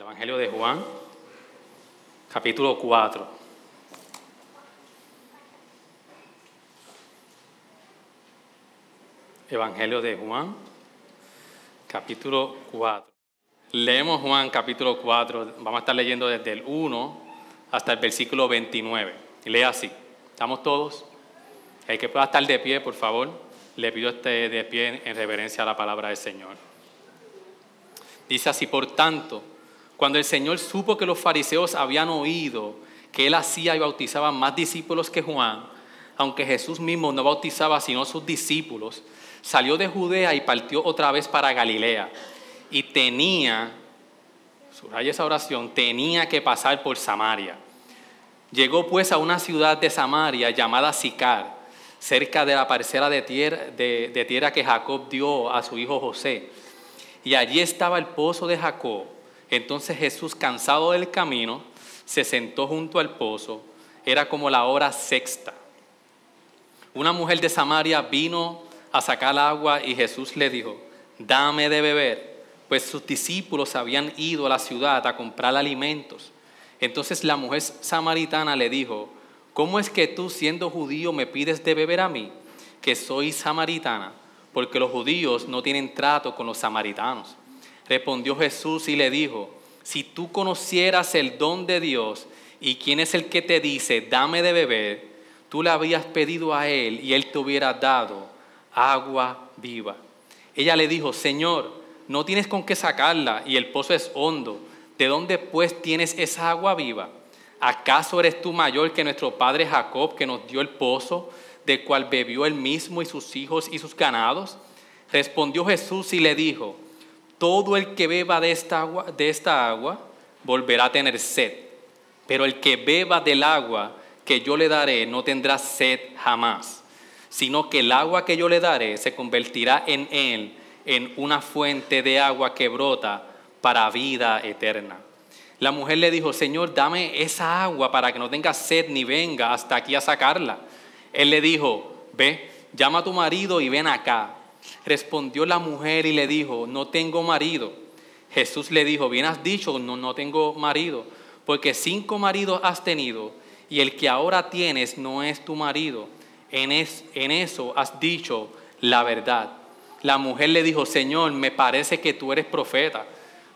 El Evangelio de Juan, capítulo 4. Evangelio de Juan, capítulo 4. Leemos Juan capítulo 4, vamos a estar leyendo desde el 1 hasta el versículo 29. Y lee así. ¿Estamos todos? El que pueda estar de pie, por favor, le pido este de pie en reverencia a la palabra del Señor. Dice así, por tanto, cuando el Señor supo que los fariseos habían oído que él hacía y bautizaba más discípulos que Juan, aunque Jesús mismo no bautizaba sino sus discípulos, salió de Judea y partió otra vez para Galilea. Y tenía, subraya esa oración, tenía que pasar por Samaria. Llegó pues a una ciudad de Samaria llamada Sicar, cerca de la parcela de tierra, de tierra que Jacob dio a su hijo José. Y allí estaba el pozo de Jacob. Entonces Jesús, cansado del camino, se sentó junto al pozo. Era como la hora sexta. Una mujer de Samaria vino a sacar agua y Jesús le dijo, dame de beber, pues sus discípulos habían ido a la ciudad a comprar alimentos. Entonces la mujer samaritana le dijo, ¿cómo es que tú siendo judío me pides de beber a mí, que soy samaritana? Porque los judíos no tienen trato con los samaritanos. Respondió Jesús y le dijo, si tú conocieras el don de Dios y quién es el que te dice, dame de beber, tú le habías pedido a él y él te hubiera dado agua viva. Ella le dijo, Señor, no tienes con qué sacarla y el pozo es hondo. ¿De dónde pues tienes esa agua viva? ¿Acaso eres tú mayor que nuestro padre Jacob que nos dio el pozo, de cual bebió él mismo y sus hijos y sus ganados? Respondió Jesús y le dijo, todo el que beba de esta agua, volverá a tener sed, pero el que beba del agua que yo le daré no tendrá sed jamás, sino que el agua que yo le daré se convertirá en él en una fuente de agua que brota para vida eterna. La mujer le dijo, Señor, dame esa agua para que no tenga sed ni venga hasta aquí a sacarla. Él le dijo, ve, llama a tu marido y ven acá. Respondió la mujer y le dijo, no tengo marido. Jesús le dijo, bien has dicho, no, no tengo marido, porque cinco maridos has tenido y el que ahora tienes no es tu marido. En, en eso has dicho la verdad. La mujer le dijo, Señor, me parece que tú eres profeta.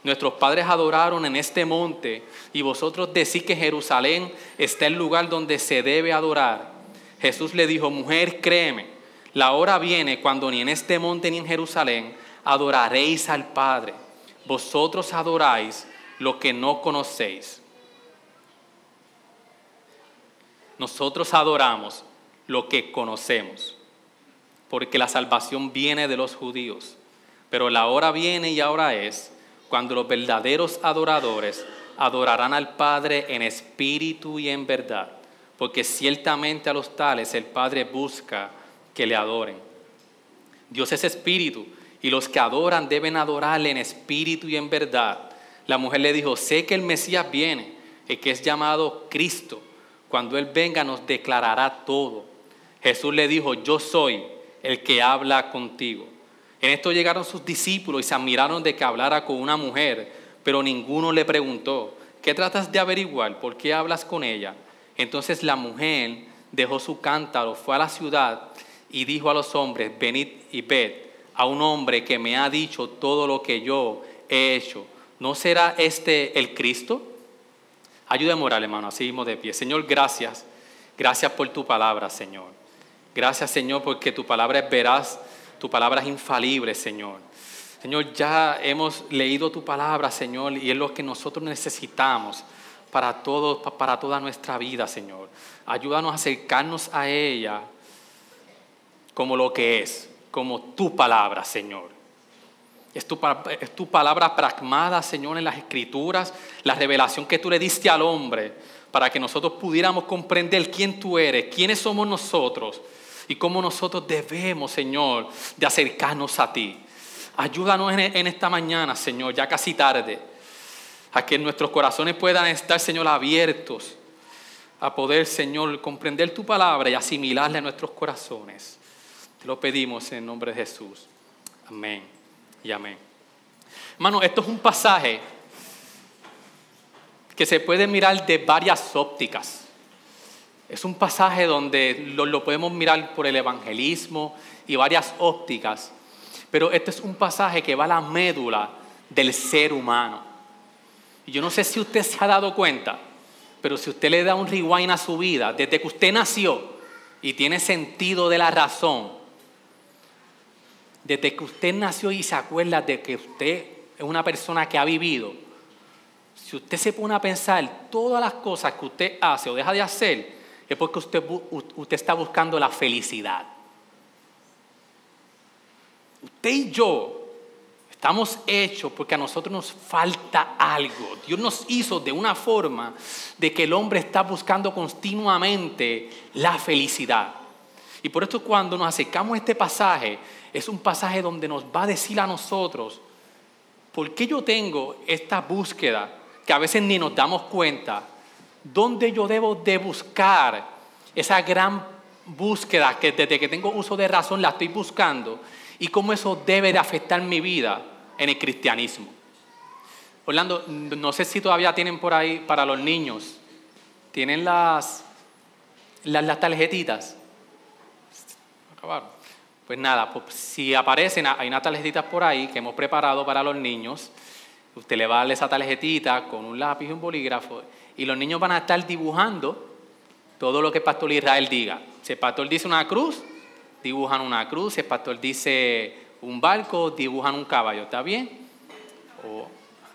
Nuestros padres adoraron en este monte y vosotros decís que Jerusalén está el lugar donde se debe adorar. Jesús le dijo, mujer, créeme la hora viene cuando ni en este monte ni en Jerusalén adoraréis al Padre. Vosotros adoráis lo que no conocéis. Nosotros adoramos lo que conocemos, porque la salvación viene de los judíos. Pero la hora viene y ahora es cuando los verdaderos adoradores adorarán al Padre en espíritu y en verdad, porque ciertamente a los tales el Padre busca que le adoren. Dios es espíritu y los que adoran deben adorarle en espíritu y en verdad. La mujer le dijo, sé que el Mesías viene, el que es llamado Cristo. Cuando Él venga nos declarará todo. Jesús le dijo, yo soy el que habla contigo. En esto llegaron sus discípulos y se admiraron de que hablara con una mujer, pero ninguno le preguntó, ¿qué tratas de averiguar? ¿Por qué hablas con ella? Entonces la mujer dejó su cántaro, fue a la ciudad y dijo a los hombres, venid y ved a un hombre que me ha dicho todo lo que yo he hecho. ¿No será este el Cristo? Ayúdame a orar, hermano, así mismo de pie. Señor, gracias. Gracias por tu palabra, Señor. Gracias, Señor, porque tu palabra es veraz, tu palabra es infalible, Señor. Señor, ya hemos leído tu palabra, Señor, y es lo que nosotros necesitamos para, para toda nuestra vida, Señor. Ayúdanos a acercarnos a ella como lo que es, como tu palabra, Señor. Es tu, es tu palabra pragmada, Señor, en las escrituras, la revelación que tú le diste al hombre para que nosotros pudiéramos comprender quién tú eres, quiénes somos nosotros y cómo nosotros debemos, Señor, de acercarnos a ti. Ayúdanos en esta mañana, Señor, ya casi tarde, a que nuestros corazones puedan estar, Señor, abiertos a poder, Señor, comprender tu palabra y asimilarla en nuestros corazones lo pedimos en nombre de Jesús. Amén y amén. Hermano, esto es un pasaje que se puede mirar de varias ópticas. Es un pasaje donde lo, podemos mirar por el evangelismo y varias ópticas, pero este es un pasaje que va a la médula del ser humano. Y yo no sé si usted se ha dado cuenta, pero si usted le da un rewind a su vida, desde que usted nació y tiene sentido de la razón, desde que usted nació y se acuerda de que usted es una persona que ha vivido, si usted se pone a pensar todas las cosas que usted hace o deja de hacer, es porque usted, usted está buscando la felicidad. Usted y yo estamos hechos porque a nosotros nos falta algo. Dios nos hizo de una forma de que el hombre está buscando continuamente la felicidad. Y por esto cuando nos acercamos a este pasaje, es un pasaje donde nos va a decir a nosotros, ¿por qué yo tengo esta búsqueda que a veces ni nos damos cuenta? ¿Dónde yo debo de buscar esa gran búsqueda que desde que tengo uso de razón la estoy buscando? ¿Y cómo eso debe de afectar mi vida en el cristianismo? Orlando, no sé si todavía tienen por ahí para los niños, tienen las, las, las tarjetitas. Acabaron. Pues nada, pues si aparecen, hay unas tarjetitas por ahí que hemos preparado para los niños. Usted le va a dar esa tarjetita con un lápiz y un bolígrafo y los niños van a estar dibujando todo lo que el pastor Israel diga. Si el pastor dice una cruz, dibujan una cruz. Si el pastor dice un barco, dibujan un caballo. ¿Está bien? O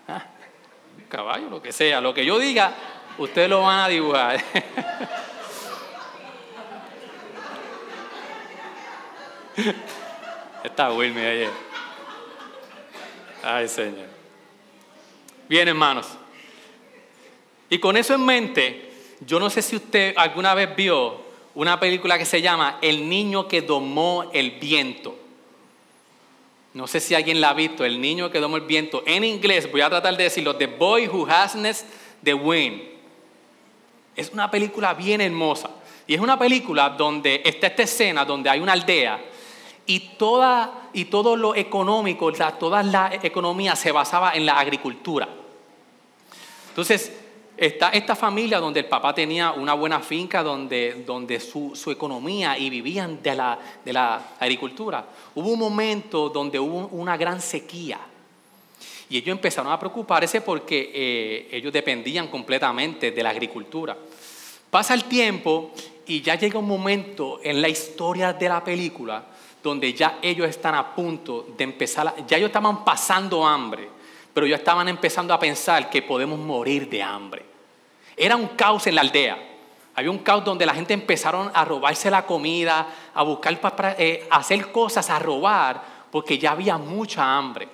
un caballo, lo que sea. Lo que yo diga, ustedes lo van a dibujar. Está Wilmy ayer. Ay, Señor. Bien, hermanos. Y con eso en mente, yo no sé si usted alguna vez vio una película que se llama El niño que domó el viento. No sé si alguien la ha visto, El niño que domó el viento. En inglés, voy a tratar de decirlo, The Boy Who Hasn't the Wind. Es una película bien hermosa. Y es una película donde está esta escena donde hay una aldea y, toda, y todo lo económico, toda la economía se basaba en la agricultura. Entonces, esta familia donde el papá tenía una buena finca, donde, donde su, economía y vivían de la, de la agricultura. Hubo un momento donde hubo una gran sequía. Y ellos empezaron a preocuparse porque eh, ellos dependían completamente de la agricultura. Pasa el tiempo y ya llega un momento en la historia de la película donde ya ellos están a punto de empezar, ya ellos estaban pasando hambre, pero ya estaban empezando a pensar que podemos morir de hambre. Era un caos en la aldea. Había un caos donde la gente empezaron a robarse la comida, a buscar, para, eh, hacer cosas, a robar, porque ya había mucha hambre.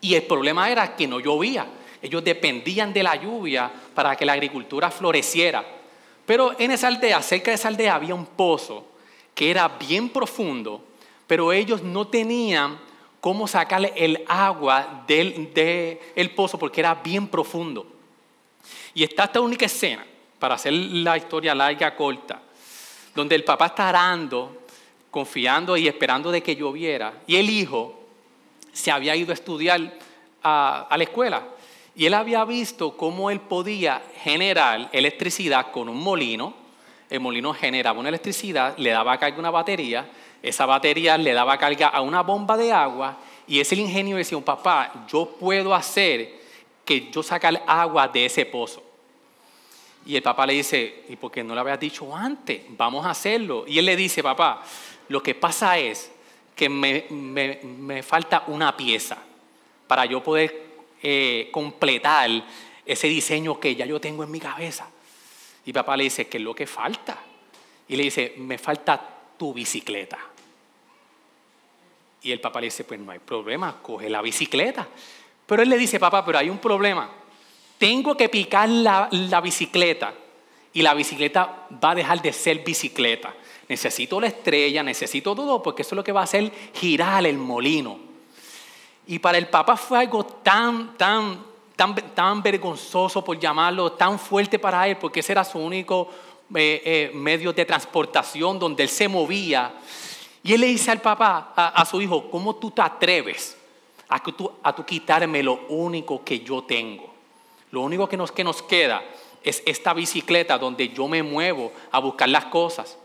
Y el problema era que no llovía. Ellos dependían de la lluvia para que la agricultura floreciera. Pero en esa aldea, cerca de esa aldea, había un pozo que era bien profundo pero ellos no tenían cómo sacarle el agua del el pozo porque era bien profundo. Y está esta única escena, para hacer la historia larga, corta, donde el papá está arando, confiando y esperando de que lloviera, y el hijo se había ido a estudiar a, a la escuela. Y él había visto cómo él podía generar electricidad con un molino. El molino generaba una electricidad, le daba carga una batería esa batería le daba carga a una bomba de agua y ese ingenio decía, papá, yo puedo hacer que yo saque agua de ese pozo. Y el papá le dice, ¿y por qué no lo habías dicho antes? Vamos a hacerlo. Y él le dice, papá, lo que pasa es que me, falta una pieza para yo poder eh, completar ese diseño que ya yo tengo en mi cabeza. Y papá le dice, ¿qué es lo que falta? Y le dice, me falta tu bicicleta. Y el papá le dice, pues no hay problema, coge la bicicleta. Pero él le dice, papá, pero hay un problema. Tengo que picar la, la bicicleta y la bicicleta va a dejar de ser bicicleta. Necesito la estrella, necesito todo, porque eso es lo que va a hacer girar el molino. Y para el papá fue algo tan, tan, tan, tan vergonzoso, por llamarlo, tan fuerte para él, porque ese era su único eh, eh, medio de transportación donde él se movía. Y él le dice al papá, a, su hijo, ¿cómo tú te atreves a, tú, a tú quitarme lo único que yo tengo? Lo único que nos, que nos queda es esta bicicleta donde yo me muevo a buscar las cosas.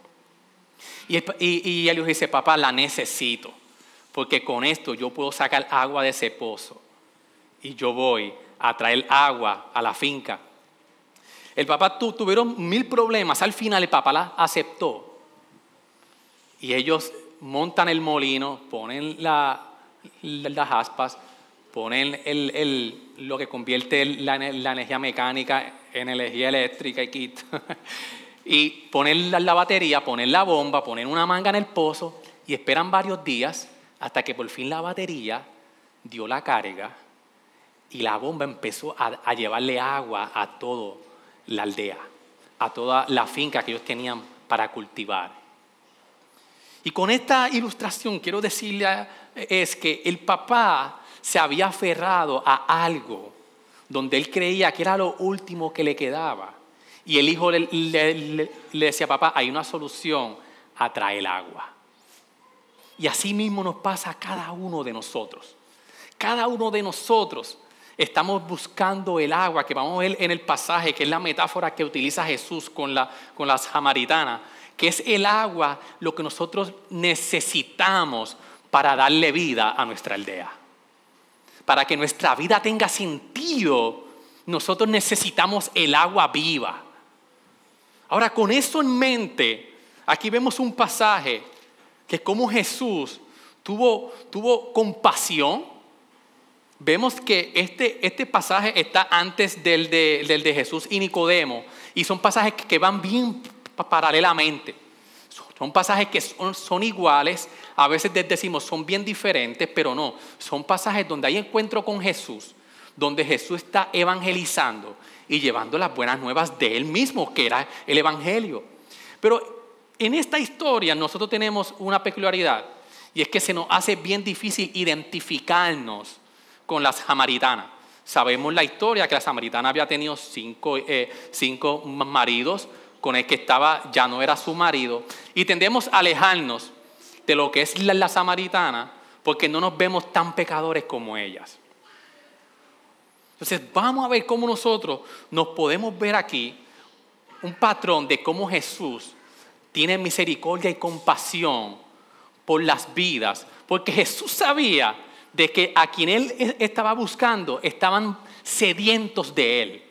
Y, y, y dice, papá, la necesito, porque con esto yo puedo sacar agua de ese pozo. Y yo voy a traer agua a la finca. El papá tu, tuvieron mil problemas, al final el papá la aceptó. Y ellos montan el molino, ponen las aspas, ponen lo que convierte la, energía mecánica en energía eléctrica y quita. y ponen la, batería, ponen la bomba, ponen una manga en el pozo y esperan varios días hasta que por fin la batería dio la carga y la bomba empezó a, a llevarle agua a toda la aldea, a toda la finca que ellos tenían para cultivar. Y con esta ilustración quiero decirle es que el papá se había aferrado a algo donde él creía que era lo último que le quedaba. Y el hijo le, le, decía, papá, hay una solución, atrae el agua. Y así mismo nos pasa a cada uno de nosotros. Cada uno de nosotros estamos buscando el agua, que vamos a ver en el pasaje, que es la metáfora que utiliza Jesús con, la, con las samaritanas, que es el agua lo que nosotros necesitamos para darle vida a nuestra aldea. Para que nuestra vida tenga sentido, nosotros necesitamos el agua viva. Ahora, con eso en mente, aquí vemos un pasaje que como Jesús tuvo, tuvo compasión. Vemos que este, este pasaje está antes del de, del de Jesús y Nicodemo. Y son pasajes que van bien paralelamente. Son pasajes que son, iguales, a veces decimos son bien diferentes, pero no. Son pasajes donde hay encuentro con Jesús, donde Jesús está evangelizando y llevando las buenas nuevas de Él mismo, que era el Evangelio. Pero en esta historia nosotros tenemos una peculiaridad, y es que se nos hace bien difícil identificarnos con las samaritanas. Sabemos la historia que la samaritana había tenido cinco, eh, cinco maridos, con el que estaba ya no era su marido. Y tendemos a alejarnos de lo que es la, samaritana porque no nos vemos tan pecadores como ellas. Entonces vamos a ver cómo nosotros nos podemos ver aquí un patrón de cómo Jesús tiene misericordia y compasión por las vidas, porque Jesús sabía de que a quien él estaba buscando estaban sedientos de él.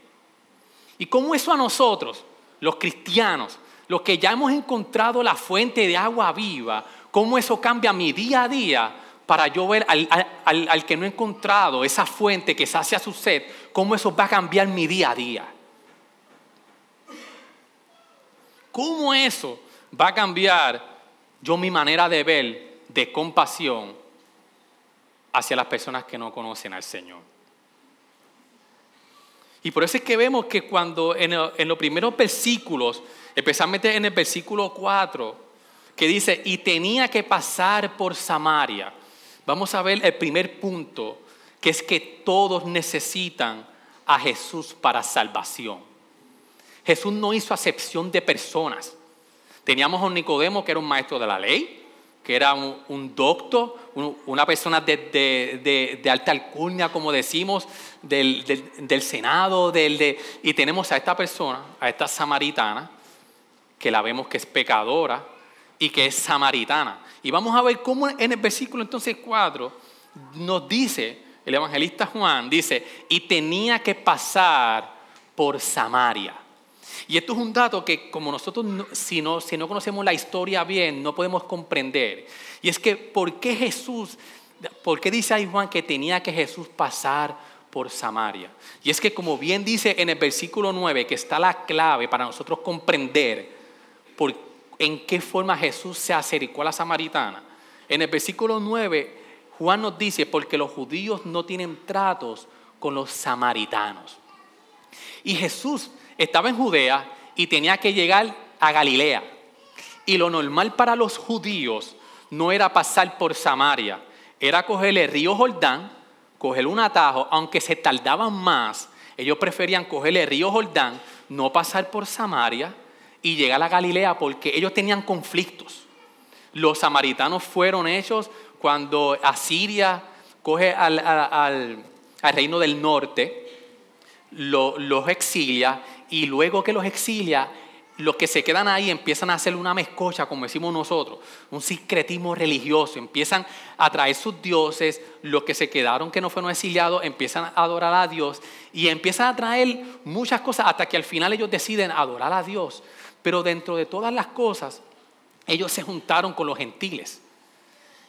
Y cómo eso a nosotros los cristianos, los que ya hemos encontrado la fuente de agua viva, cómo eso cambia mi día a día para yo ver al, que no he encontrado esa fuente que sacia su sed, cómo eso va a cambiar mi día a día. ¿Cómo eso va a cambiar yo mi manera de ver de compasión hacia las personas que no conocen al Señor? Y por eso es que vemos que cuando en, los primeros versículos, especialmente en el versículo 4, que dice, y tenía que pasar por Samaria, vamos a ver el primer punto, que es que todos necesitan a Jesús para salvación. Jesús no hizo acepción de personas. Teníamos a un Nicodemo que era un maestro de la ley, que era un, doctor, una persona de, alta alcurnia, como decimos, del, Senado, del, y tenemos a esta persona, a esta samaritana, que la vemos que es pecadora y que es samaritana. Y vamos a ver cómo en el versículo entonces 4 nos dice, el evangelista Juan dice, y tenía que pasar por Samaria. Y esto es un dato que como nosotros, si no, si no conocemos la historia bien, no podemos comprender. Y es que, ¿por qué Jesús, por qué dice ahí Juan que tenía que Jesús pasar por Samaria? Y es que como bien dice en el versículo 9, que está la clave para nosotros comprender por, en qué forma Jesús se acercó a la samaritana. En el versículo 9, Juan nos dice, porque los judíos no tienen tratos con los samaritanos. Y Jesús estaba en Judea y tenía que llegar a Galilea. Y lo normal para los judíos no era pasar por Samaria, era coger el río Jordán, coger un atajo, aunque se tardaban más, ellos preferían coger el río Jordán, no pasar por Samaria y llegar a Galilea porque ellos tenían conflictos. Los samaritanos fueron hechos cuando Asiria coge al, al reino del norte los exilia y luego que los exilia, los que se quedan ahí empiezan a hacer una mezcocha, como decimos nosotros, un secretismo religioso, empiezan a traer sus dioses, los que se quedaron que no fueron exiliados empiezan a adorar a Dios y empiezan a traer muchas cosas hasta que al final ellos deciden adorar a Dios. Pero dentro de todas las cosas, ellos se juntaron con los gentiles.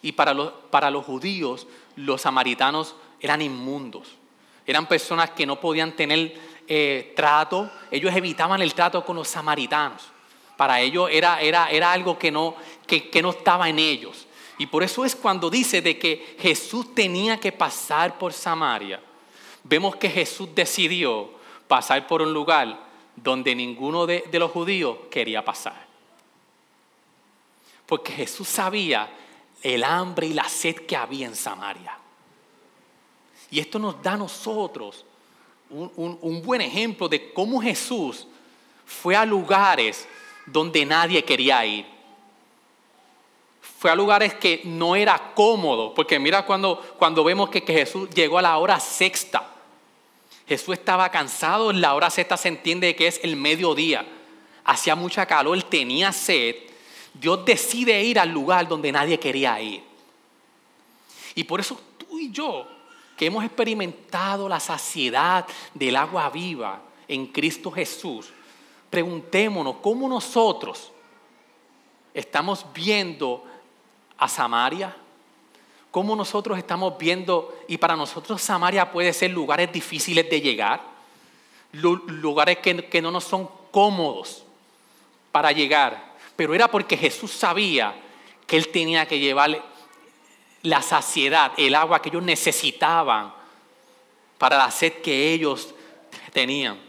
Y para los, para los judíos, los samaritanos eran inmundos. Eran personas que no podían tener eh, trato, ellos evitaban el trato con los samaritanos. Para ellos era, era, era algo que no, que, que no estaba en ellos. Y por eso es cuando dice de que Jesús tenía que pasar por Samaria. Vemos que Jesús decidió pasar por un lugar donde ninguno de, de los judíos quería pasar. Porque Jesús sabía el hambre y la sed que había en Samaria. Y esto nos da a nosotros un, buen ejemplo de cómo Jesús fue a lugares donde nadie quería ir. Fue a lugares que no era cómodo, porque mira cuando, cuando vemos que, que Jesús llegó a la hora sexta. Jesús estaba cansado, en la hora sexta se entiende que es el mediodía. Hacía mucha calor, tenía sed. Dios decide ir al lugar donde nadie quería ir. Y por eso tú y yo que hemos experimentado la saciedad del agua viva en Cristo Jesús, preguntémonos cómo nosotros estamos viendo a Samaria, cómo nosotros estamos viendo, y para nosotros Samaria puede ser lugares difíciles de llegar, lugares que, que no nos son cómodos para llegar, pero era porque Jesús sabía que Él tenía que llevarle la saciedad, el agua que ellos necesitaban para la sed que ellos tenían.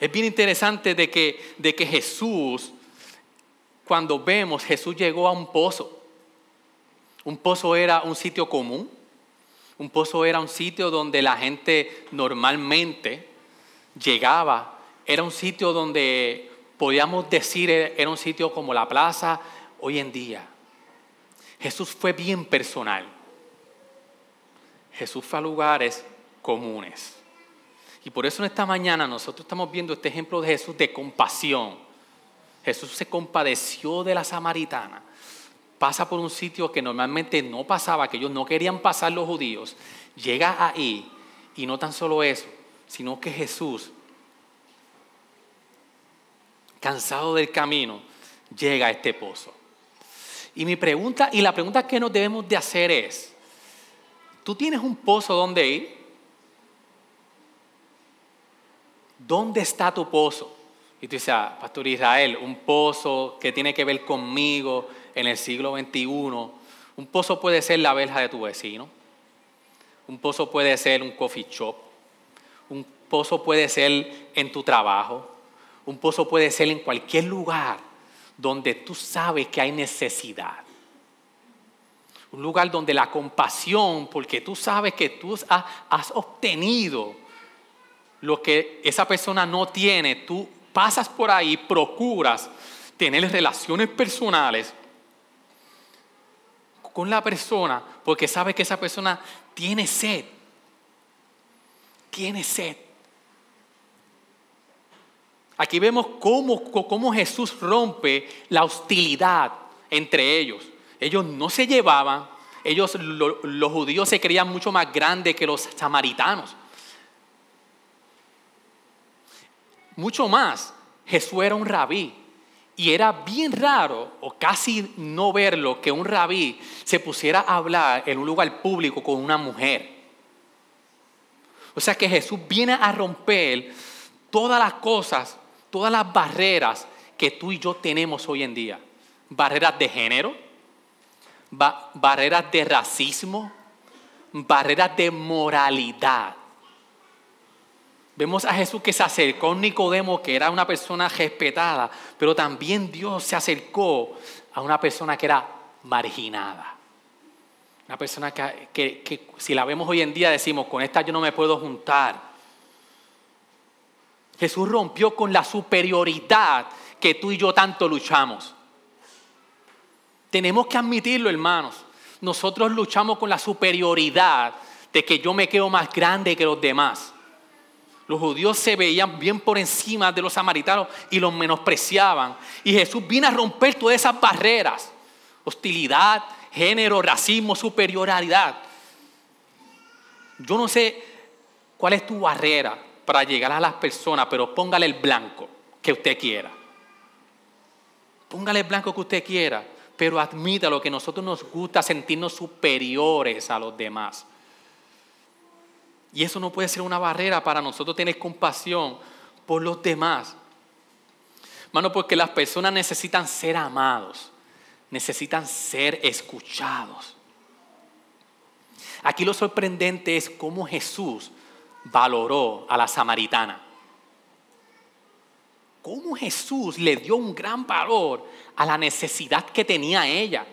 Es bien interesante de que, de que Jesús, cuando vemos, Jesús llegó a un pozo. Un pozo era un sitio común. Un pozo era un sitio donde la gente normalmente llegaba. Era un sitio donde podíamos decir, era un sitio como la plaza hoy en día. Jesús fue bien personal. Jesús fue a lugares comunes. Y por eso en esta mañana nosotros estamos viendo este ejemplo de Jesús de compasión. Jesús se compadeció de la samaritana. Pasa por un sitio que normalmente no pasaba, que ellos no querían pasar los judíos. Llega ahí y no tan solo eso, sino que Jesús, cansado del camino, llega a este pozo. Y mi pregunta, y la pregunta que nos debemos de hacer es, ¿tú tienes un pozo donde ir? ¿Dónde está tu pozo? Y tú dices, ah, Pastor Israel, un pozo que tiene que ver conmigo en el siglo XXI. Un pozo puede ser la verja de tu vecino. Un pozo puede ser un coffee shop. Un pozo puede ser en tu trabajo. Un pozo puede ser en cualquier lugar donde tú sabes que hay necesidad. Un lugar donde la compasión, porque tú sabes que tú has, obtenido lo que esa persona no tiene, tú pasas por ahí, procuras tener relaciones personales con la persona porque sabes que esa persona tiene sed. Tiene sed. Aquí vemos cómo, Jesús rompe la hostilidad entre ellos. Ellos no se llevaban, ellos, los judíos se creían mucho más grandes que los samaritanos. Mucho más, Jesús era un rabí. Y era bien raro, o casi no verlo, que un rabí se pusiera a hablar en un lugar público con una mujer. O sea que Jesús viene a romper todas las cosas todas las barreras que tú y yo tenemos hoy en día. Barreras de género, barreras de racismo, barreras de moralidad. Vemos a Jesús que se acercó a Nicodemo, que era una persona respetada, pero también Dios se acercó a una persona que era marginada. Una persona que, que si la vemos hoy en día decimos, con esta yo no me puedo juntar. Jesús rompió con la superioridad que tú y yo tanto luchamos. Tenemos que admitirlo, hermanos. Nosotros luchamos con la superioridad de que yo me quedo más grande que los demás. Los judíos se veían bien por encima de los samaritanos y los menospreciaban. Y Jesús vino a romper todas esas barreras. Hostilidad, género, racismo, superioridad. Yo no sé cuál es tu barrera para llegar a las personas, pero póngale el blanco que usted quiera. Póngale el blanco que usted quiera, pero admita lo que nosotros nos gusta sentirnos superiores a los demás. Y eso no puede ser una barrera para nosotros tener compasión por los demás. Hermano, porque las personas necesitan ser amados, necesitan ser escuchados. Aquí lo sorprendente es cómo Jesús valoró a la samaritana. Cómo Jesús le dio un gran valor a la necesidad que tenía ella.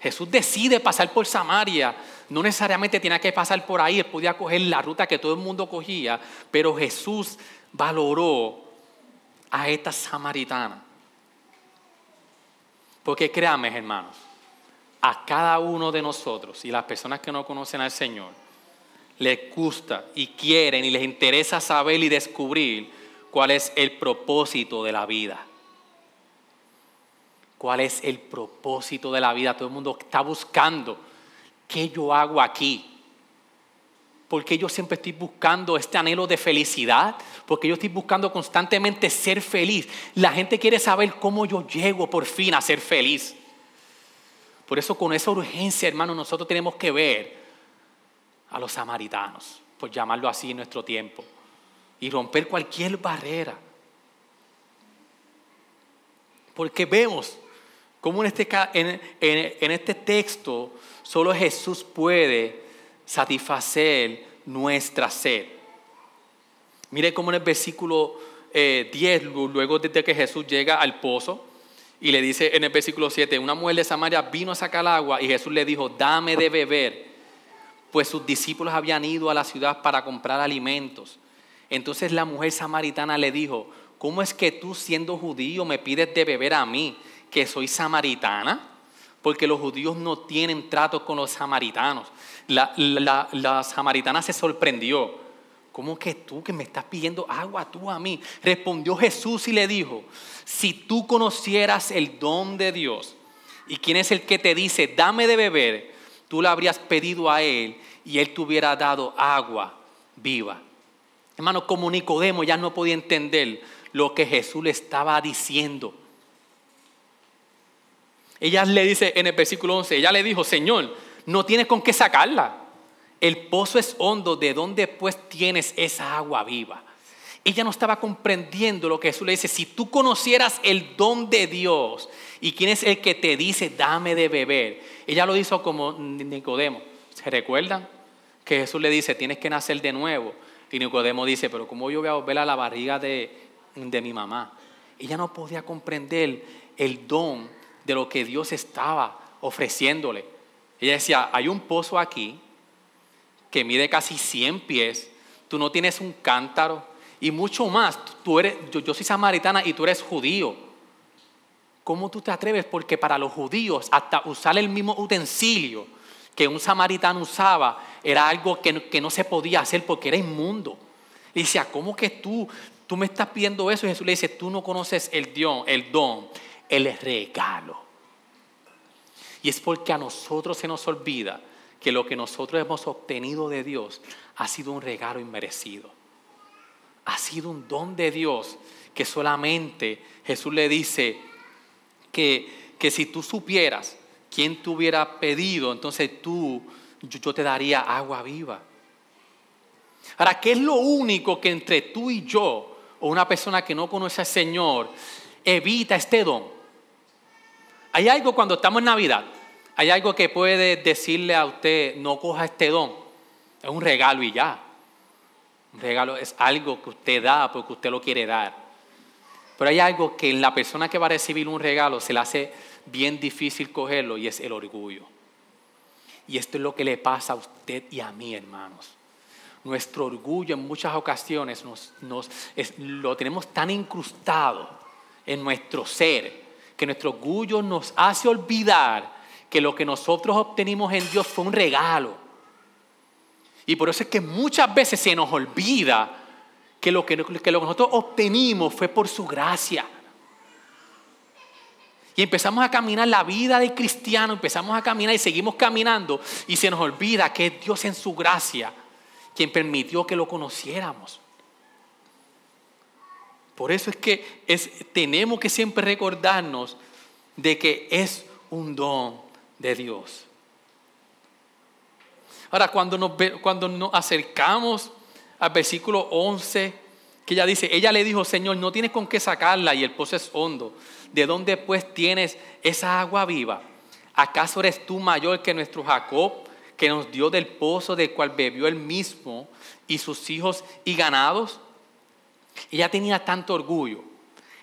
Jesús decide pasar por Samaria no necesariamente tenía que pasar por ahí, él podía coger la ruta que todo el mundo cogía, pero Jesús valoró a esta samaritana. Porque créanme, hermanos, a cada uno de nosotros y las personas que no conocen al Señor, les gusta y quieren y les interesa saber y descubrir cuál es el propósito de la vida. ¿Cuál es el propósito de la vida? Todo el mundo está buscando ¿qué yo hago aquí? Porque yo siempre estoy buscando este anhelo de felicidad, porque yo estoy buscando constantemente ser feliz. La gente quiere saber cómo yo llego por fin a ser feliz. Por eso con esa urgencia, hermano, nosotros tenemos que ver a los samaritanos, por llamarlo así en nuestro tiempo, y romper cualquier barrera. Porque vemos cómo en este, en este texto Solo Jesús puede satisfacer nuestra sed. Mire cómo en el versículo 10, eh, luego de que Jesús llega al pozo, y le dice en el versículo 7, una mujer de Samaria vino a sacar agua y Jesús le dijo, dame de beber, pues sus discípulos habían ido a la ciudad para comprar alimentos. Entonces la mujer samaritana le dijo, ¿cómo es que tú siendo judío me pides de beber a mí, que soy samaritana? porque los judíos no tienen trato con los samaritanos. La, samaritana se sorprendió. ¿Cómo que tú que me estás pidiendo agua tú a mí? Respondió Jesús y le dijo, si tú conocieras el don de Dios y quién es el que te dice, dame de beber, tú le habrías pedido a él y él te hubiera dado agua viva. Hermano, como Nicodemo ya no podía entender lo que Jesús le estaba diciendo. Ella le dice en el versículo 11, ella le dijo, Señor, no tienes con qué sacarla. El pozo es hondo, ¿de dónde pues tienes esa agua viva? Ella no estaba comprendiendo lo que Jesús le dice. Si tú conocieras el don de Dios y quién es el que te dice, dame de beber. Ella lo hizo como Nicodemo. ¿Se recuerdan? Que Jesús le dice, tienes que nacer de nuevo. Y Nicodemo dice, pero ¿cómo yo voy a volver a la barriga de, de mi mamá? Ella no podía comprender el don de lo que Dios estaba ofreciéndole. Ella decía, hay un pozo aquí que mide casi 100 pies, tú no tienes un cántaro y mucho más, tú eres, yo, yo soy samaritana y tú eres judío. ¿Cómo tú te atreves? Porque para los judíos hasta usar el mismo utensilio que un samaritano usaba era algo que, que no se podía hacer porque era inmundo. Y decía, ¿cómo que tú, tú me estás pidiendo eso? Y Jesús le dice, tú no conoces el don, el don el regalo. Y es porque a nosotros se nos olvida que lo que nosotros hemos obtenido de Dios ha sido un regalo inmerecido. Ha sido un don de Dios que solamente Jesús le dice que, si tú supieras quién te hubiera pedido, entonces tú, yo te daría agua viva. Ahora, ¿qué es lo único que entre tú y yo, o una persona que no conoce al Señor, evita este don? Hay algo cuando estamos en Navidad, hay algo que puede decirle a usted, no coja este don. Es un regalo y ya. Un regalo es algo que usted da porque usted lo quiere dar. Pero hay algo que en la persona que va a recibir un regalo se le hace bien difícil cogerlo y es el orgullo. Y esto es lo que le pasa a usted y a mí, hermanos. Nuestro orgullo en muchas ocasiones nos, lo tenemos tan incrustado en nuestro ser que nuestro orgullo nos hace olvidar que lo que nosotros obtenimos en Dios fue un regalo. Y por eso es que muchas veces se nos olvida que lo que, nosotros obtenimos fue por su gracia. Y empezamos a caminar la vida del cristiano, empezamos a caminar y seguimos caminando y se nos olvida que es Dios en su gracia quien permitió que lo conociéramos. Por eso es que tenemos que siempre recordarnos de que es un don de Dios. Ahora, cuando nos, cuando nos acercamos al versículo 11, que ella dice, ella le dijo, Señor, no tienes con qué sacarla y el pozo es hondo. ¿De dónde pues tienes esa agua viva? ¿Acaso eres tú mayor que nuestro Jacob, que nos dio del pozo del cual bebió él mismo y sus hijos y ganados? Ella tenía tanto orgullo,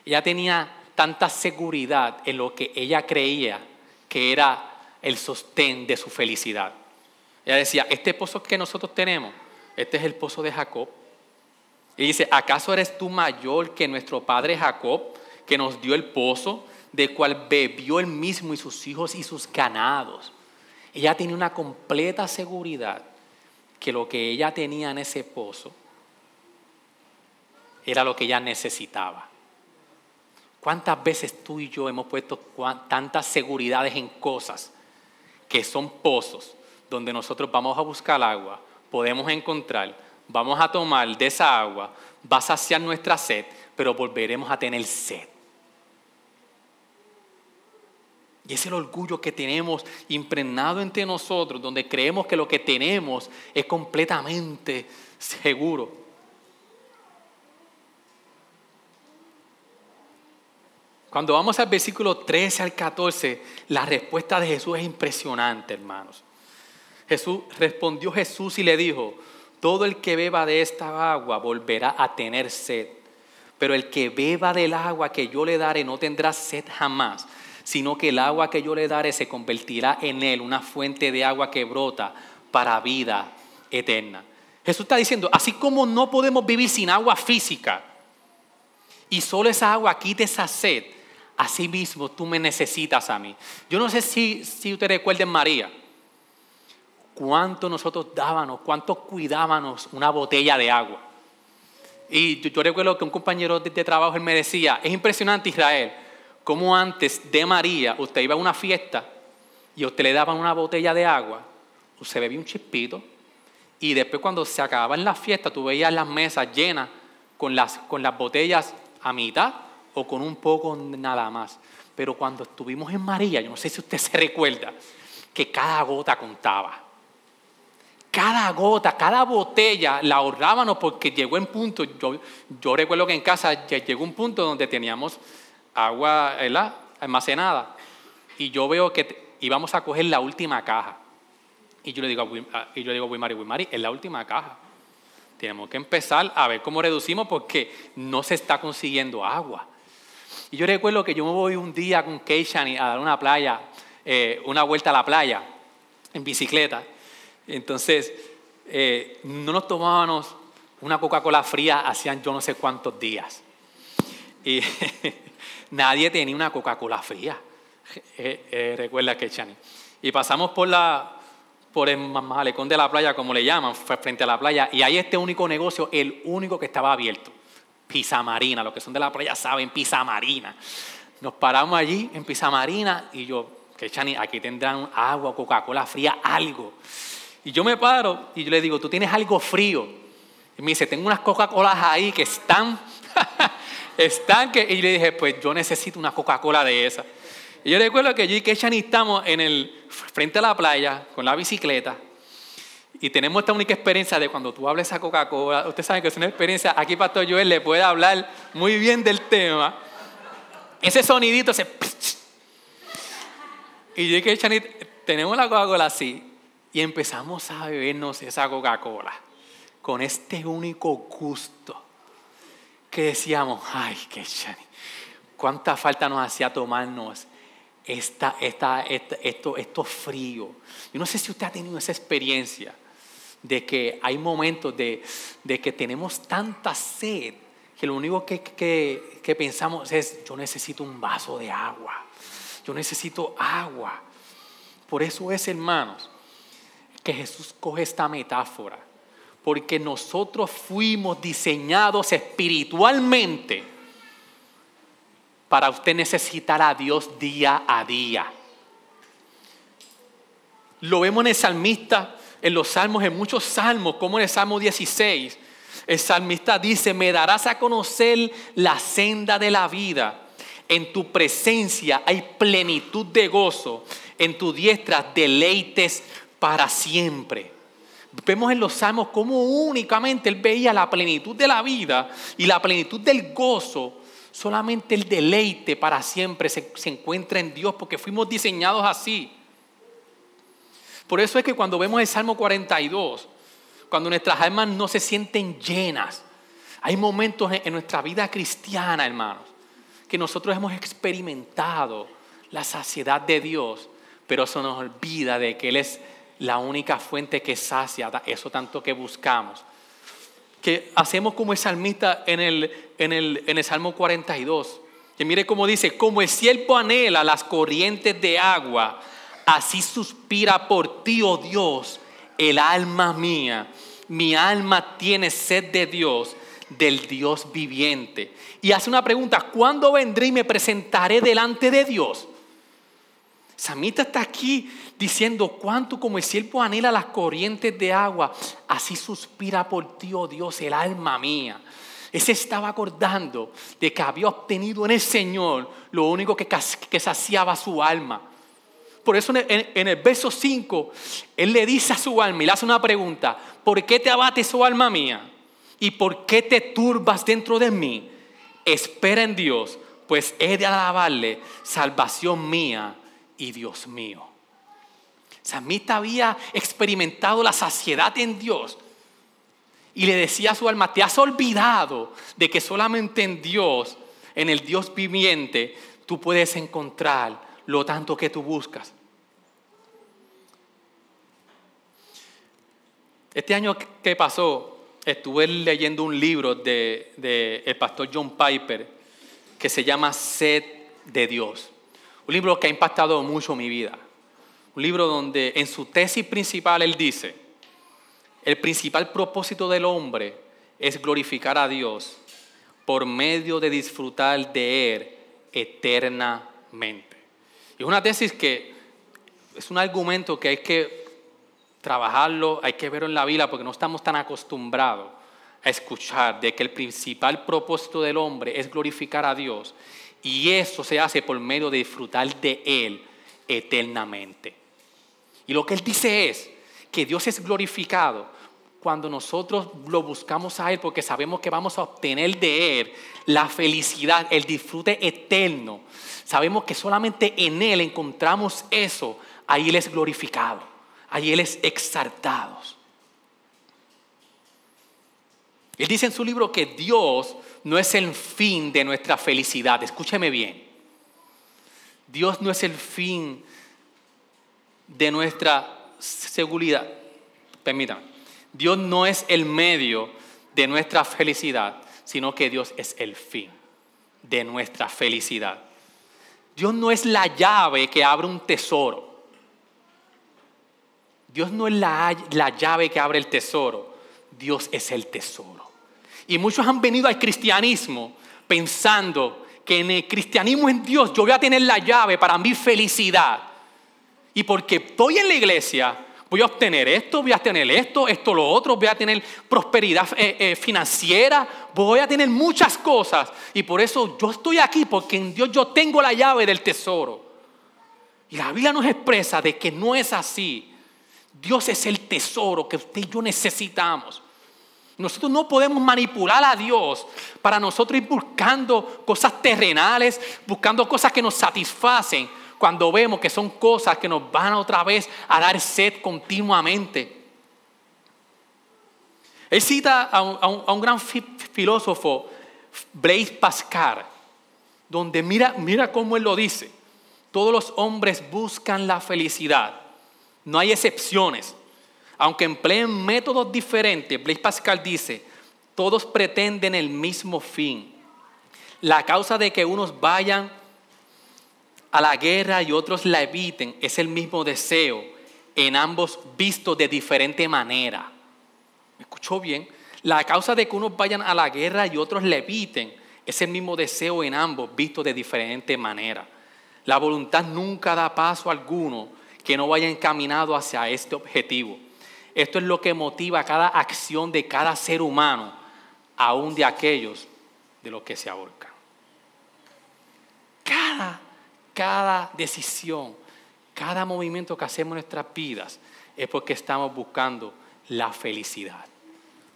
ella tenía tanta seguridad en lo que ella creía que era el sostén de su felicidad. Ella decía, este pozo que nosotros tenemos, este es el pozo de Jacob. Y dice, ¿acaso eres tú mayor que nuestro padre Jacob, que nos dio el pozo, de cual bebió él mismo y sus hijos y sus ganados? Ella tenía una completa seguridad que lo que ella tenía en ese pozo era lo que ella necesitaba. ¿Cuántas veces tú y yo hemos puesto tantas seguridades en cosas que son pozos donde nosotros vamos a buscar agua, podemos encontrar, vamos a tomar de esa agua, va a saciar nuestra sed, pero volveremos a tener sed? Y es el orgullo que tenemos impregnado entre nosotros, donde creemos que lo que tenemos es completamente seguro. Cuando vamos al versículo 13 al 14, la respuesta de Jesús es impresionante, hermanos. Jesús respondió Jesús y le dijo, todo el que beba de esta agua volverá a tener sed, pero el que beba del agua que yo le daré no tendrá sed jamás, sino que el agua que yo le daré se convertirá en él una fuente de agua que brota para vida eterna. Jesús está diciendo, así como no podemos vivir sin agua física y solo esa agua quite esa sed, así mismo tú me necesitas a mí. Yo no sé si, si ustedes recuerden María, cuánto nosotros dábamos, cuánto cuidábamos una botella de agua. Y yo, recuerdo que un compañero de, trabajo él me decía, es impresionante Israel, como antes de María usted iba a una fiesta y usted le daban una botella de agua, usted bebía un chispito y después cuando se acababan las fiestas tú veías las mesas llenas con las, con las botellas a mitad o con un poco nada más. Pero cuando estuvimos en María, yo no sé si usted se recuerda, que cada gota contaba. Cada gota, cada botella la ahorrábamos porque llegó en punto, yo, yo recuerdo que en casa llegó un punto donde teníamos agua almacenada y yo veo que íbamos a coger la última caja. Y yo le digo a, y yo le digo a Wimari, Wimari, es la última caja. Tenemos que empezar a ver cómo reducimos porque no se está consiguiendo agua. Y yo recuerdo que yo me voy un día con Keishani a dar una playa, eh, una vuelta a la playa en bicicleta. Entonces, eh, no nos tomábamos una Coca-Cola fría hacían yo no sé cuántos días. Y nadie tenía una Coca-Cola fría. Eh, recuerda Keishani. Y pasamos por la, por el malecón de la playa, como le llaman, frente a la playa, y hay este único negocio, el único que estaba abierto. Pisa Marina, los que son de la playa saben, Pisa Marina. Nos paramos allí en Pisa Marina y yo, que Chani, aquí tendrán agua, Coca-Cola fría, algo. Y yo me paro y yo le digo, ¿tú tienes algo frío? Y me dice, tengo unas Coca-Colas ahí que están, están que... Y le dije, pues yo necesito una Coca-Cola de esa. Y yo recuerdo que yo y Keshani estamos en el frente a la playa con la bicicleta y tenemos esta única experiencia de cuando tú hables a Coca-Cola, ustedes saben que es una experiencia, aquí Pastor Joel le puede hablar muy bien del tema. Ese sonidito, ese... Y yo y que tenemos la Coca-Cola así y empezamos a bebernos esa Coca-Cola con este único gusto que decíamos, ay, que Chani, cuánta falta nos hacía tomarnos esta, esta, esto, esto frío. Yo no sé si usted ha tenido esa experiencia de que hay momentos de, que tenemos tanta sed que lo único que, que, pensamos es, yo necesito un vaso de agua, yo necesito agua. Por eso es, hermanos, que Jesús coge esta metáfora porque nosotros fuimos diseñados espiritualmente para usted necesitar a Dios día a día. Lo vemos en el salmista, en los salmos, en muchos salmos, como en el Salmo 16. El salmista dice, me darás a conocer la senda de la vida. En tu presencia hay plenitud de gozo. En tu diestra deleites para siempre. Vemos en los salmos cómo únicamente él veía la plenitud de la vida y la plenitud del gozo. Solamente el deleite para siempre se, se encuentra en Dios porque fuimos diseñados así. Por eso es que cuando vemos el Salmo 42, cuando nuestras almas no se sienten llenas, hay momentos en nuestra vida cristiana, hermanos, que nosotros hemos experimentado la saciedad de Dios, pero eso nos olvida de que Él es la única fuente que sacia eso tanto que buscamos. Que hacemos como el salmista en el, en el, en el Salmo 42. Que mire cómo dice, como el siervo anhela las corrientes de agua, así suspira por ti, oh Dios, el alma mía. Mi alma tiene sed de Dios, del Dios viviente. Y hace una pregunta, ¿cuándo vendré y me presentaré delante de Dios? Samita está aquí diciendo cuánto como el siervo anhela las corrientes de agua, así suspira por ti, oh Dios, el alma mía. Ese estaba acordando de que había obtenido en el Señor lo único que, que saciaba su alma. Por eso en el, verso 5, Él le dice a su alma y le hace una pregunta, ¿por qué te abates, oh alma mía? ¿Y por qué te turbas dentro de mí? Espera en Dios, pues he de alabarle, salvación mía y Dios mío. Samita había experimentado la saciedad en Dios y le decía a su alma, te has olvidado de que solamente en Dios, en el Dios viviente, tú puedes encontrar lo tanto que tú buscas. Este año que pasó, estuve leyendo un libro del de, el pastor John Piper que se llama Sed de Dios. Un libro que ha impactado mucho mi vida. Un libro donde en su tesis principal él dice, el principal propósito del hombre es glorificar a Dios por medio de disfrutar de Él eternamente. Y es una tesis que es un argumento que hay que trabajarlo, hay que verlo en la vida porque no estamos tan acostumbrados a escuchar de que el principal propósito del hombre es glorificar a Dios y eso se hace por medio de disfrutar de Él eternamente. Y lo que Él dice es que Dios es glorificado cuando nosotros lo buscamos a Él porque sabemos que vamos a obtener de Él la felicidad, el disfrute eterno. Sabemos que solamente en Él encontramos eso. Ahí Él es glorificado, ahí Él es exaltado. Él dice en su libro que Dios no es el fin de nuestra felicidad. Escúcheme bien. Dios no es el fin de nuestra seguridad. Permítame. Dios no es el medio de nuestra felicidad, sino que Dios es el fin de nuestra felicidad. Dios no es la llave que abre un tesoro. Dios no es la, la llave que abre el tesoro. Dios es el tesoro. Y muchos han venido al cristianismo pensando que en el cristianismo en Dios yo voy a tener la llave para mi felicidad. Y porque estoy en la iglesia, voy a obtener esto, voy a tener esto, esto, lo otro, voy a tener prosperidad eh, eh, financiera, voy a tener muchas cosas. Y por eso yo estoy aquí, porque en Dios yo tengo la llave del tesoro. Y la Biblia nos expresa de que no es así. Dios es el tesoro que usted y yo necesitamos. Nosotros no podemos manipular a Dios para nosotros ir buscando cosas terrenales, buscando cosas que nos satisfacen, cuando vemos que son cosas que nos van otra vez a dar sed continuamente. Él cita a un, gran filósofo, Blaise Pascal, donde mira, mira cómo él lo dice. Todos los hombres buscan la felicidad. No hay excepciones. Aunque empleen métodos diferentes, Blaise Pascal dice, todos pretenden el mismo fin. La causa de que unos vayan a la guerra y otros la eviten es el mismo deseo, en ambos vistos de diferente manera. ¿me escuchó bien? La causa de que unos vayan a la guerra y otros le eviten es el mismo deseo en ambos, visto de diferente manera. La voluntad nunca da paso alguno que no vaya encaminado hacia este objetivo. Esto es lo que motiva cada acción de cada ser humano, aún de aquellos de los que se ahorcan. Cada, cada decisión, cada movimiento que hacemos en nuestras vidas es porque estamos buscando la felicidad.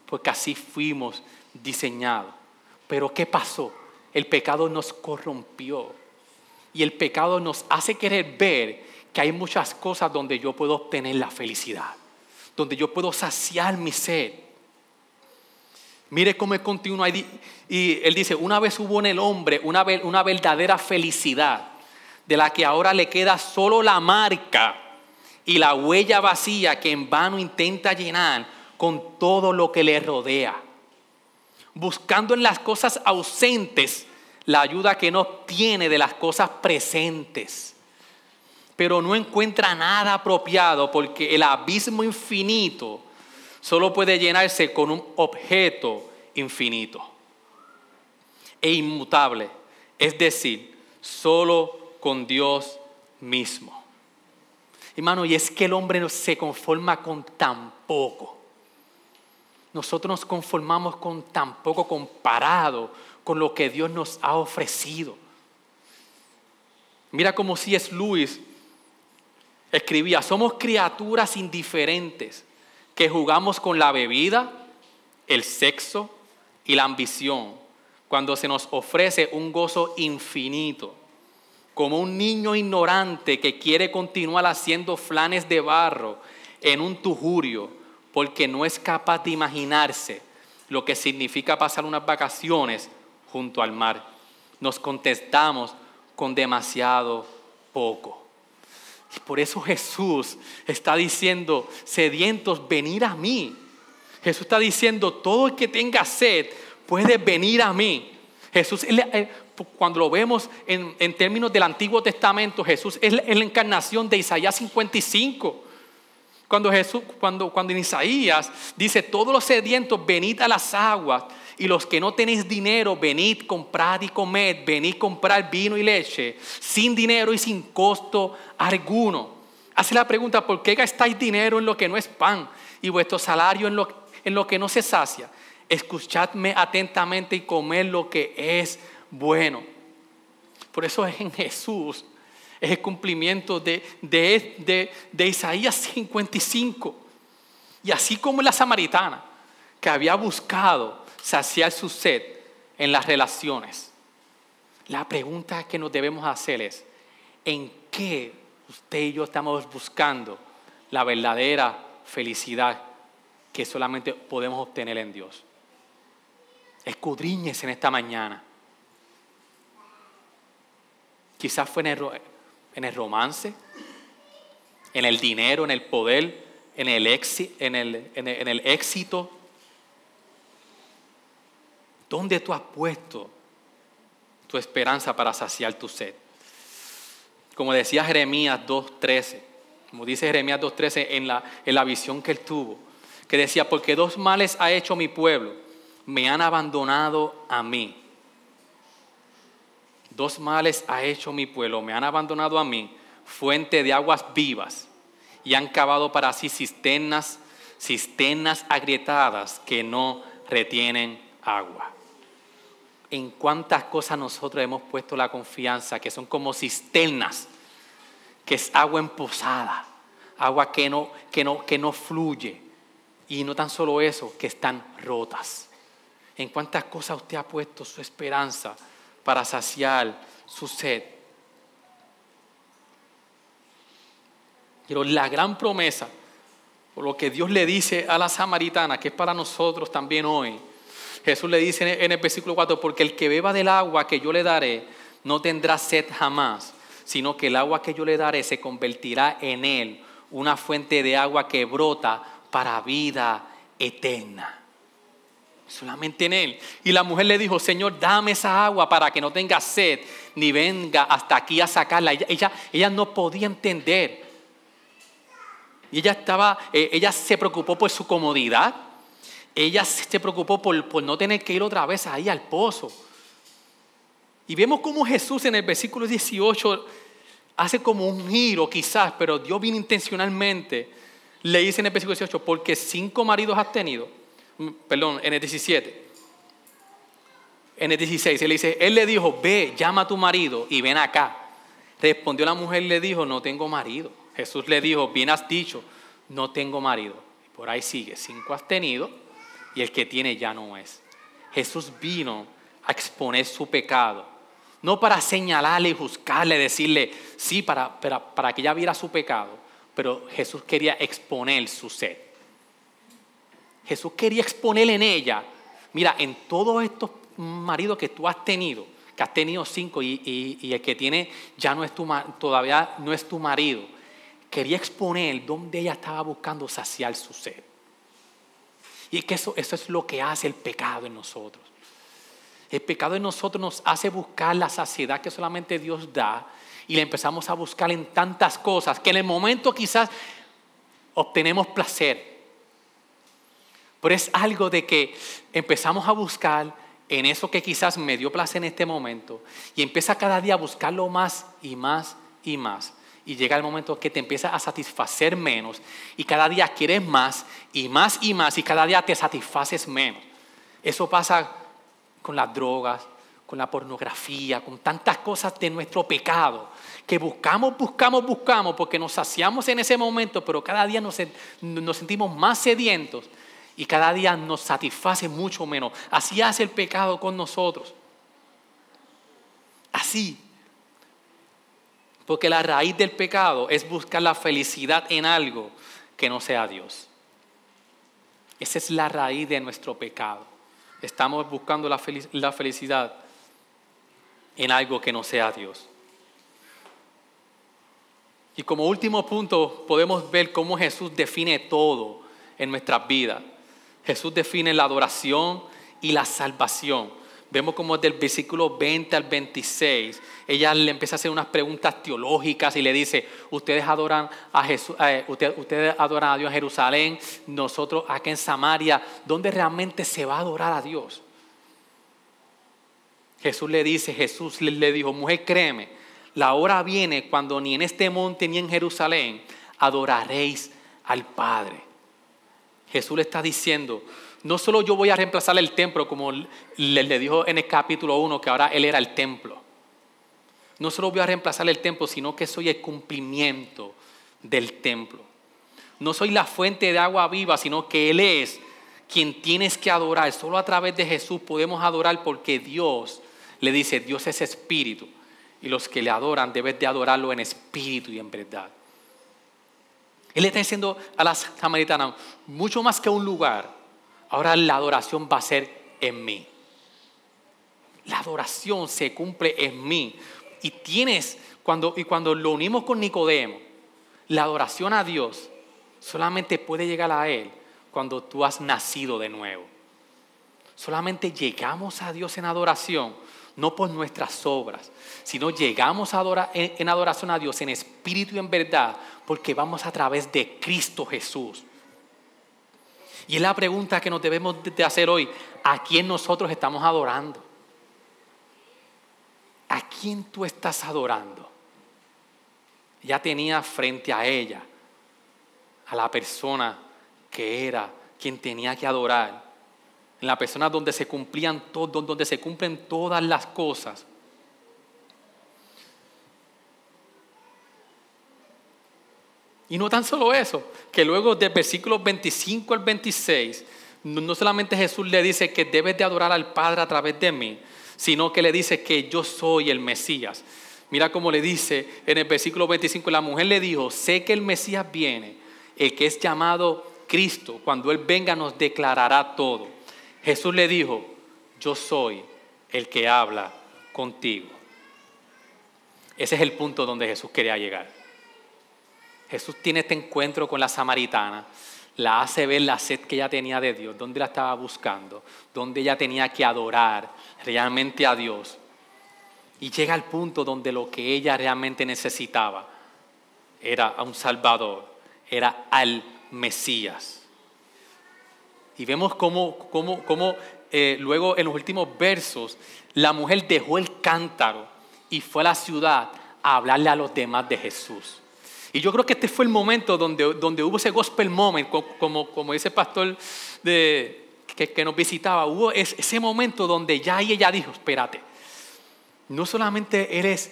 Porque así fuimos diseñados. Pero ¿qué pasó? El pecado nos corrompió. Y el pecado nos hace querer ver que hay muchas cosas donde yo puedo obtener la felicidad. Donde yo puedo saciar mi sed. Mire cómo él continúa. Y él dice, una vez hubo en el hombre una, una verdadera felicidad, de la que ahora le queda solo la marca y la huella vacía que en vano intenta llenar con todo lo que le rodea. Buscando en las cosas ausentes la ayuda que no tiene de las cosas presentes. Pero no encuentra nada apropiado porque el abismo infinito solo puede llenarse con un objeto infinito e inmutable, es decir, solo con Dios mismo. Hermano, y es que el hombre no se conforma con tan poco. Nosotros nos conformamos con tan poco comparado con lo que Dios nos ha ofrecido. Mira cómo si es Luis escribía, somos criaturas indiferentes que jugamos con la bebida, el sexo y la ambición cuando se nos ofrece un gozo infinito, como un niño ignorante que quiere continuar haciendo flanes de barro en un tujurio porque no es capaz de imaginarse lo que significa pasar unas vacaciones junto al mar. Nos contestamos con demasiado poco. Y por eso Jesús está diciendo, sedientos, venir a mí. Jesús está diciendo, todo el que tenga sed puede venir a mí. Jesús, cuando lo vemos en, términos del Antiguo Testamento, Jesús es la, encarnación de Isaías 55. Cuando Jesús, cuando, cuando en Isaías dice, todos los sedientos, venid a las aguas, y los que no tenéis dinero, venid, comprad y comed, venid comprar vino y leche, sin dinero y sin costo alguno. Hace la pregunta, ¿por qué gastáis dinero en lo que no es pan y vuestro salario en lo, en lo que no se sacia? Escuchadme atentamente y comed lo que es bueno. Por eso es en Jesús es el cumplimiento de, de, de, Isaías 55. Y así como la samaritana, que había buscado saciar su sed en las relaciones, la pregunta que nos debemos hacer es, ¿en qué usted y yo estamos buscando la verdadera felicidad que solamente podemos obtener en Dios? Escudriñes en esta mañana. Quizás fue en el, en el romance, en el dinero, en el poder, en el, en el, en el, éxito. ¿Dónde tú has puesto tu esperanza para saciar tu sed? Como decía Jeremías 2.13, como dice Jeremías 2.13 en la, en la visión que él tuvo, que decía, porque dos males ha hecho mi pueblo, me han abandonado a mí Dos males ha hecho mi pueblo, me han abandonado a mí, fuente de aguas vivas, y han cavado para sí cisternas, cisternas agrietadas que no retienen agua. En cuántas cosas nosotros hemos puesto la confianza, que son como cisternas, que es agua emposada, agua que no, que no, que no fluye. Y no tan solo eso, que están rotas. En cuántas cosas usted ha puesto su esperanza para saciar su sed. Pero la gran promesa, por lo que Dios le dice a la samaritana, que es para nosotros también hoy, Jesús le dice en el versículo 4, porque el que beba del agua que yo le daré no tendrá sed jamás, sino que el agua que yo le daré se convertirá en él una fuente de agua que brota para vida eterna solamente en él. Y la mujer le dijo, Señor, dame esa agua para que no tenga sed, ni venga hasta aquí a sacarla. Ella, ella, no podía entender. Y ella estaba, eh, ella se preocupó por su comodidad. ella se preocupó por, por no tener que ir otra vez ahí al pozo. Y vemos cómo Jesús en el versículo 18 hace como un giro quizás, pero Dios bien intencionalmente le dice en el versículo 18, porque cinco maridos has tenido, perdón, en el 17, en el 16, él le dice, él le dijo, ve, llama a tu marido y ven acá. Respondió la mujer, le dijo, no tengo marido. Jesús le dijo, bien has dicho, no tengo marido. Por ahí sigue, cinco has tenido y el que tiene ya no es. Jesús vino a exponer su pecado no para señalarle y juzgarle, decirle, sí, para, para, para que ella viera su pecado, pero Jesús quería exponer su sed. Jesús quería exponer en ella, mira, en todos estos maridos que tú has tenido, que has tenido cinco y, el que tiene ya no es tu, todavía no es tu marido, quería exponer donde ella estaba buscando saciar su sed. Y es que eso, eso es lo que hace el pecado en nosotros. El pecado en nosotros nos hace buscar la saciedad que solamente Dios da y la empezamos a buscar en tantas cosas que en el momento quizás obtenemos placer. Pero es algo de que empezamos a buscar en eso que quizás me dio placer en este momento y empieza cada día a buscarlo más y más y más. Y llega el momento que te empieza a satisfacer menos y cada día quieres más y más y más y cada día te satisfaces menos. Eso pasa con las drogas, con la pornografía, con tantas cosas de nuestro pecado, que buscamos, buscamos, buscamos, porque nos saciamos en ese momento, pero cada día nos, nos sentimos más sedientos y cada día nos satisface mucho menos. Así hace el pecado con nosotros. Así. Porque la raíz del pecado es buscar la felicidad en algo que no sea Dios. Esa es la raíz de nuestro pecado. Estamos buscando la, felicidad en algo que no sea Dios. Y como último punto podemos ver cómo Jesús define todo en nuestras vidas. Jesús define la adoración y la salvación. Vemos como del versículo 20 al 26, ella le empieza a hacer unas preguntas teológicas y le dice, ustedes adoran a Jesús, eh, ustedes, adoran a Dios en Jerusalén, nosotros acá en Samaria, ¿dónde realmente se va a adorar a Dios? Jesús le dice, Jesús le dijo, mujer, créeme, la hora viene cuando ni en este monte ni en Jerusalén adoraréis al Padre. Jesús le está diciendo, no solo yo voy a reemplazar el templo, como le, dijo en el capítulo 1, que ahora Él era el templo. No solo voy a reemplazar el templo, sino que soy el cumplimiento del templo. No soy la fuente de agua viva, sino que Él es quien tienes que adorar. Solo a través de Jesús podemos adorar porque Dios le dice, Dios es espíritu. Y los que le adoran deben de adorarlo en espíritu y en verdad. Él está diciendo a las samaritanas, mucho más que un lugar, Ahora la adoración va a ser en mí. La adoración se cumple en mí. Y tienes, cuando, y cuando lo unimos con Nicodemo, la adoración a Dios solamente puede llegar a Él cuando tú has nacido de nuevo. Solamente llegamos a Dios en adoración, no por nuestras obras, sino llegamos a en adoración a Dios en espíritu y en verdad, porque vamos a través de Cristo Jesús. Y es la pregunta que nos debemos de hacer hoy. ¿A quién nosotros estamos adorando? ¿A quién tú estás adorando? Ya tenía frente a ella a la persona que era quien tenía que adorar. En la persona donde se cumplían todo, donde se cumplen todas las cosas. Y no tan solo eso, que luego del versículo 25 al 26, no solamente Jesús le dice que debes de adorar al Padre a través de mí, sino que le dice que yo soy el Mesías. Mira cómo le dice en el versículo 25, la mujer le dijo, sé que el Mesías viene, el que es llamado Cristo, cuando Él venga nos declarará todo. Jesús le dijo, yo soy el que habla contigo. Ese es el punto donde Jesús quería llegar. Jesús tiene este encuentro con la samaritana, la hace ver la sed que ella tenía de Dios, dónde la estaba buscando, dónde ella tenía que adorar realmente a Dios. Y llega al punto donde lo que ella realmente necesitaba era a un Salvador, era al Mesías. Y vemos cómo, cómo, cómo eh, luego en los últimos versos la mujer dejó el cántaro y fue a la ciudad a hablarle a los demás de Jesús. Y yo creo que este fue el momento donde, donde hubo ese gospel moment, como, como ese pastor de, que, que nos visitaba, hubo ese momento donde ya ella dijo, espérate, no solamente eres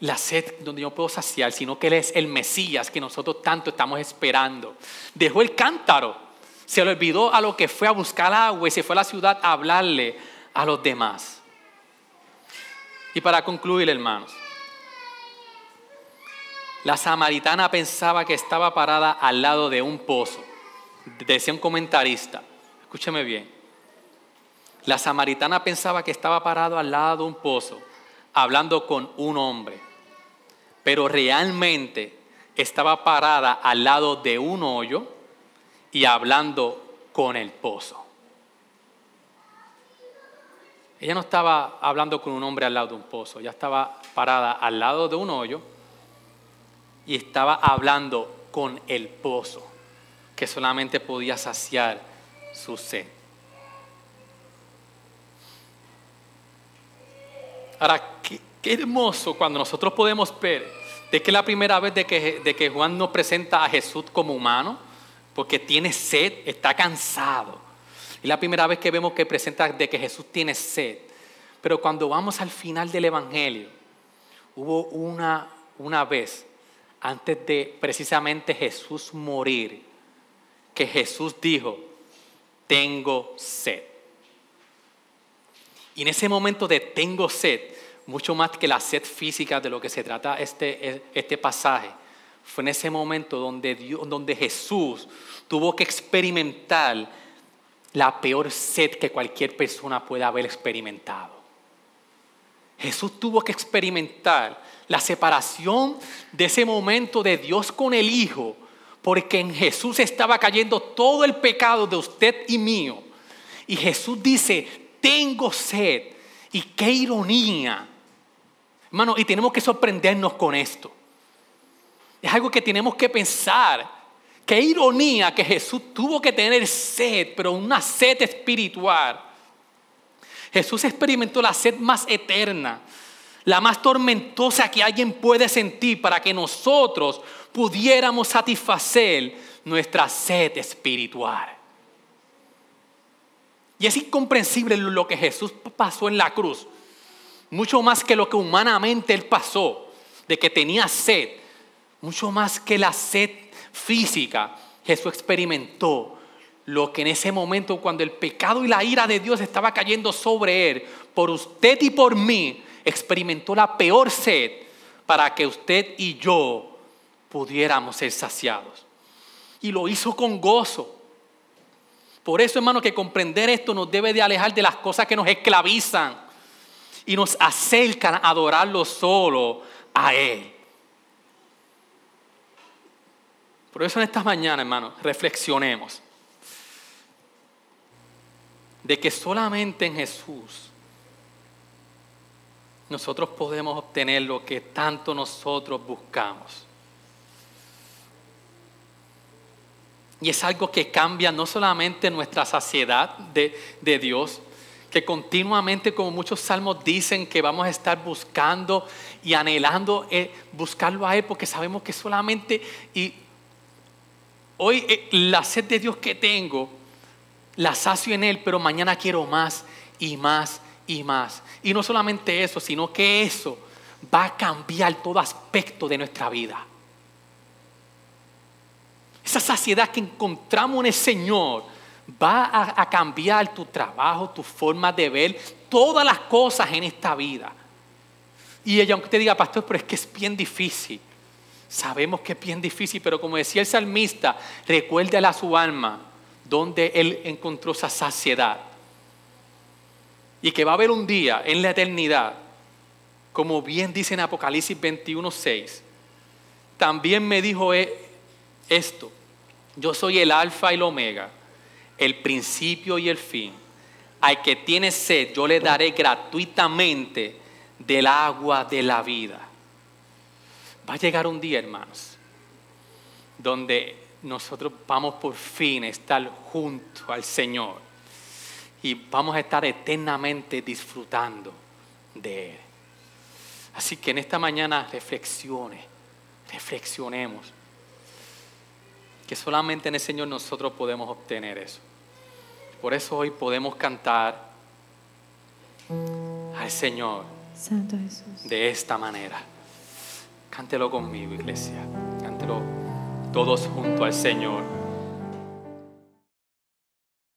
la sed donde yo puedo saciar, sino que Él es el Mesías que nosotros tanto estamos esperando. Dejó el cántaro, se le olvidó a lo que fue a buscar agua y se fue a la ciudad a hablarle a los demás. Y para concluir, hermanos, la samaritana pensaba que estaba parada al lado de un pozo. Decía un comentarista, escúcheme bien. La samaritana pensaba que estaba parado al lado de un pozo, hablando con un hombre pero realmente estaba parada al lado de un hoyo y hablando con el pozo. Ella no estaba hablando con un hombre al lado de un pozo, ella estaba parada al lado de un hoyo y estaba hablando con el pozo, que solamente podía saciar su sed. Ahora, ¿qué, hermoso cuando nosotros podemos ver de que la primera vez de que, de que Juan nos presenta a Jesús como humano, porque tiene sed, está cansado. Y la primera vez que vemos que presenta de que Jesús tiene sed. Pero cuando vamos al final del Evangelio, hubo una, una vez, antes de precisamente Jesús morir, que Jesús dijo, tengo sed. Y en ese momento de tengo sed, mucho más que la sed física de lo que se trata este, este pasaje, fue en ese momento donde, Dios, donde Jesús tuvo que experimentar la peor sed que cualquier persona pueda haber experimentado. Jesús tuvo que experimentar la separación de ese momento de Dios con el Hijo, porque en Jesús estaba cayendo todo el pecado de usted y mío. Y Jesús dice, tengo sed. Y qué ironía Hermano, y tenemos que sorprendernos con esto. Es algo que tenemos que pensar. Qué ironía que Jesús tuvo que tener sed, pero una sed espiritual. Jesús experimentó la sed más eterna, la más tormentosa que alguien puede sentir para que nosotros pudiéramos satisfacer nuestra sed espiritual. Y es incomprensible lo que Jesús pasó en la cruz mucho más que lo que humanamente él pasó, de que tenía sed, mucho más que la sed física, Jesús experimentó lo que en ese momento cuando el pecado y la ira de Dios estaba cayendo sobre él, por usted y por mí, experimentó la peor sed para que usted y yo pudiéramos ser saciados. Y lo hizo con gozo. Por eso, hermano, que comprender esto nos debe de alejar de las cosas que nos esclavizan y nos acercan a adorarlo solo a Él. Por eso en esta mañana, hermanos, reflexionemos de que solamente en Jesús nosotros podemos obtener lo que tanto nosotros buscamos. Y es algo que cambia no solamente nuestra saciedad de, de Dios, que continuamente, como muchos salmos dicen, que vamos a estar buscando y anhelando eh, buscarlo a Él, porque sabemos que solamente, y hoy eh, la sed de Dios que tengo, la sacio en Él, pero mañana quiero más y más y más. Y no solamente eso, sino que eso va a cambiar todo aspecto de nuestra vida. Esa saciedad que encontramos en el Señor va a, cambiar tu trabajo, tu forma de ver, todas las cosas en esta vida. Y ella, aunque te diga, pastor, pero es que es bien difícil. Sabemos que es bien difícil, pero como decía el salmista, recuérdale a su alma donde él encontró esa saciedad. Y que va a haber un día en la eternidad, como bien dice en Apocalipsis 21:6, también me dijo e, esto: Yo soy el Alfa y el Omega el principio y el fin. Al que tiene sed, yo le daré gratuitamente del agua de la vida. Va a llegar un día, hermanos, donde nosotros vamos por fin a estar junto al Señor y vamos a estar eternamente disfrutando de Él. Así que en esta mañana reflexione, reflexionemos, que solamente en el Señor nosotros podemos obtener eso. Por eso hoy podemos cantar al Señor Santo Jesús. de esta manera. Cántelo conmigo, iglesia. Cántelo todos junto al Señor.